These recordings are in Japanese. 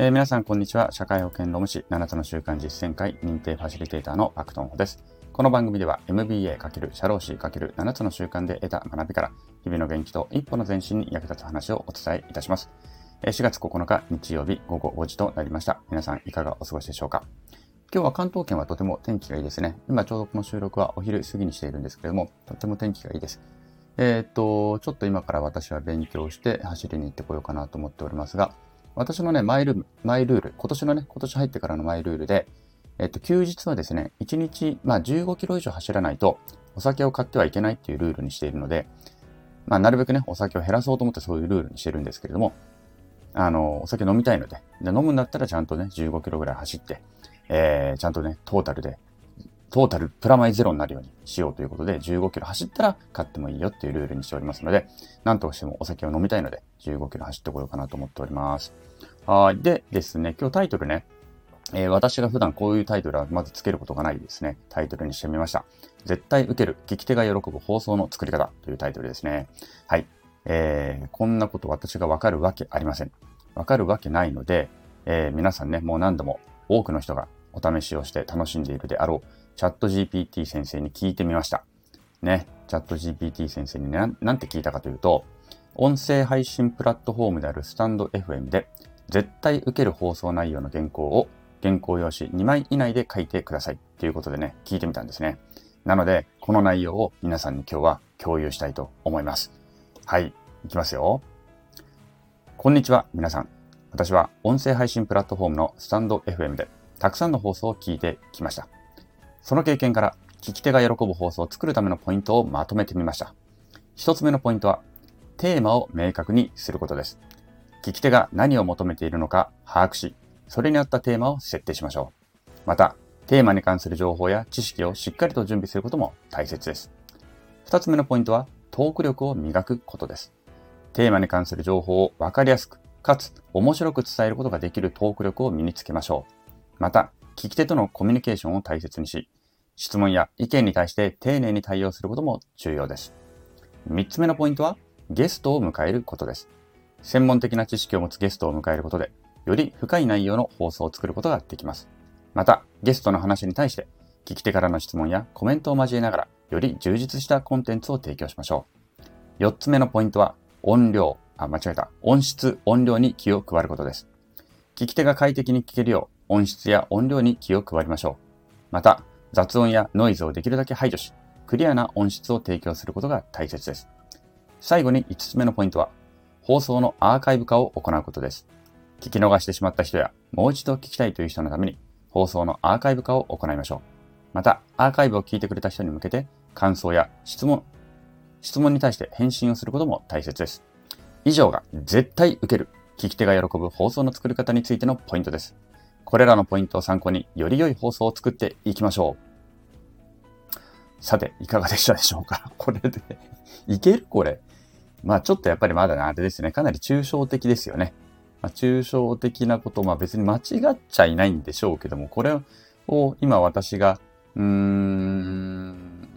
えー、皆さん、こんにちは。社会保険労務士7つの習慣実践会認定ファシリテーターのパクトンホです。この番組では MBA× 社労士 ×7 つの習慣で得た学びから日々の元気と一歩の前進に役立つ話をお伝えいたします。4月9日日曜日午後5時となりました。皆さんいかがお過ごしでしょうか？今日は関東圏はとても天気がいいですね。今ちょうどこの収録はお昼過ぎにしているんですけれども、とても天気がいいです。えー、っと、ちょっと今から私は勉強して走りに行ってこようかなと思っておりますが、私のね、マイル、マイルール、今年のね、今年入ってからのマイルールで、えっと、休日はですね、1日、まあ、15キロ以上走らないと、お酒を買ってはいけないっていうルールにしているので、まあ、なるべくね、お酒を減らそうと思ってそういうルールにしてるんですけれども、あの、お酒飲みたいので、で飲むんだったらちゃんとね、15キロぐらい走って、えー、ちゃんとね、トータルで、トータルプラマイゼロになるようにしようということで、15キロ走ったら買ってもいいよっていうルールにしておりますので、なんとしてもお酒を飲みたいので、15キロ走ってこようかなと思っております。はい。でですね、今日タイトルね、えー、私が普段こういうタイトルはまずつけることがないですね。タイトルにしてみました。絶対受ける、聞き手が喜ぶ放送の作り方というタイトルですね。はい。えー、こんなこと私がわかるわけありません。わかるわけないので、えー、皆さんね、もう何度も多くの人がお試しをして楽しんでいるであろう、チャット GPT 先生に聞いてみました。ね、チャット GPT 先生にね、なんて聞いたかというと、音声配信プラットフォームであるスタンド FM で、絶対受ける放送内容の原稿を原稿用紙2枚以内で書いてくださいということでね、聞いてみたんですね。なので、この内容を皆さんに今日は共有したいと思います。はい、いきますよ。こんにちは、皆さん。私は音声配信プラットフォームのスタンド FM でたくさんの放送を聞いてきました。その経験から聞き手が喜ぶ放送を作るためのポイントをまとめてみました。一つ目のポイントは、テーマを明確にすることです。聞き手が何を求めているのか把握し、それに合ったテーマを設定しましょう。また、テーマに関する情報や知識をしっかりと準備することも大切です。二つ目のポイントは、トーク力を磨くことです。テーマに関する情報をわかりやすく、かつ面白く伝えることができるトーク力を身につけましょう。また、聞き手とのコミュニケーションを大切にし、質問や意見に対して丁寧に対応することも重要です。三つ目のポイントは、ゲストを迎えることです。専門的な知識を持つゲストを迎えることで、より深い内容の放送を作ることができます。また、ゲストの話に対して、聞き手からの質問やコメントを交えながら、より充実したコンテンツを提供しましょう。四つ目のポイントは、音量、あ、間違えた。音質、音量に気を配ることです。聞き手が快適に聞けるよう、音質や音量に気を配りましょう。また、雑音やノイズをできるだけ排除し、クリアな音質を提供することが大切です。最後に五つ目のポイントは、放送のアーカイブ化を行うことです。聞き逃してしまった人や、もう一度聞きたいという人のために、放送のアーカイブ化を行いましょう。また、アーカイブを聞いてくれた人に向けて、感想や質問、質問に対して返信をすることも大切です。以上が絶対受ける、聞き手が喜ぶ放送の作り方についてのポイントです。これらのポイントを参考に、より良い放送を作っていきましょう。さて、いかがでしたでしょうか？これでいけるこれ。まあちょっとやっぱりまだね、あれですね、かなり抽象的ですよね。まあ、抽象的なこと、まあ別に間違っちゃいないんでしょうけども、これを今私が、うーん、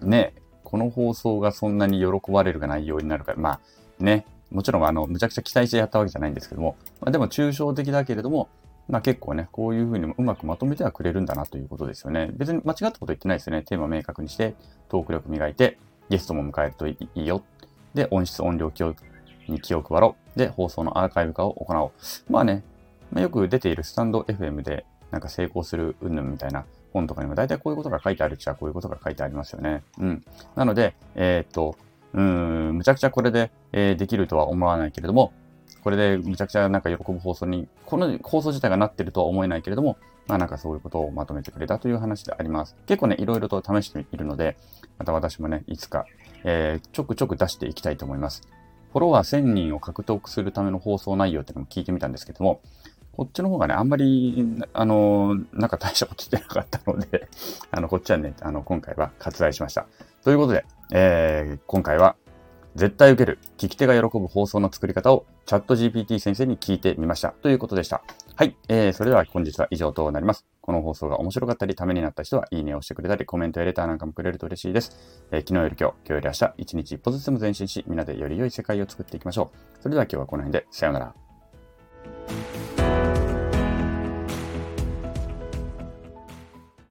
ね、この放送がそんなに喜ばれるが内容になるから、まあね、もちろんあの、むちゃくちゃ期待してやったわけじゃないんですけども、まあ、でも抽象的だけれども、まあ結構ね、こういうふうにうまくまとめてはくれるんだなということですよね。別に間違ったこと言ってないですよね。テーマを明確にして、トーク力磨いて、ゲストも迎えるといいよで、音質、音量気をに気を配ろう。で、放送のアーカイブ化を行おう。まあね、まあ、よく出ているスタンド FM でなんか成功する云々みたいな本とかにも大体こういうことが書いてあるっちゃこういうことが書いてありますよね。うん。なので、えー、っと、うん、むちゃくちゃこれで、えー、できるとは思わないけれども、これでむちゃくちゃなんか喜ぶ放送に、この放送自体がなってるとは思えないけれども、まあなんかそういうことをまとめてくれたという話であります。結構ね、いろいろと試しているので、また私もね、いつか、えー、ちょくちょく出していきたいと思います。フォロワー1000人を獲得するための放送内容っていうのも聞いてみたんですけども、こっちの方がね、あんまり、あの、なんか大したことしてなかったので あの、こっちはね、あの、今回は割愛しました。ということで、えー、今回は、絶対受ける、聞き手が喜ぶ放送の作り方をチャット GPT 先生に聞いてみました。ということでした。はい。えー、それでは本日は以上となります。この放送が面白かったり、ためになった人は、いいねをしてくれたり、コメントやレターなんかもくれると嬉しいです。えー、昨日より今日、今日より明日、一日一歩ずつでも前進し、みんなでより良い世界を作っていきましょう。それでは今日はこの辺で、さようなら。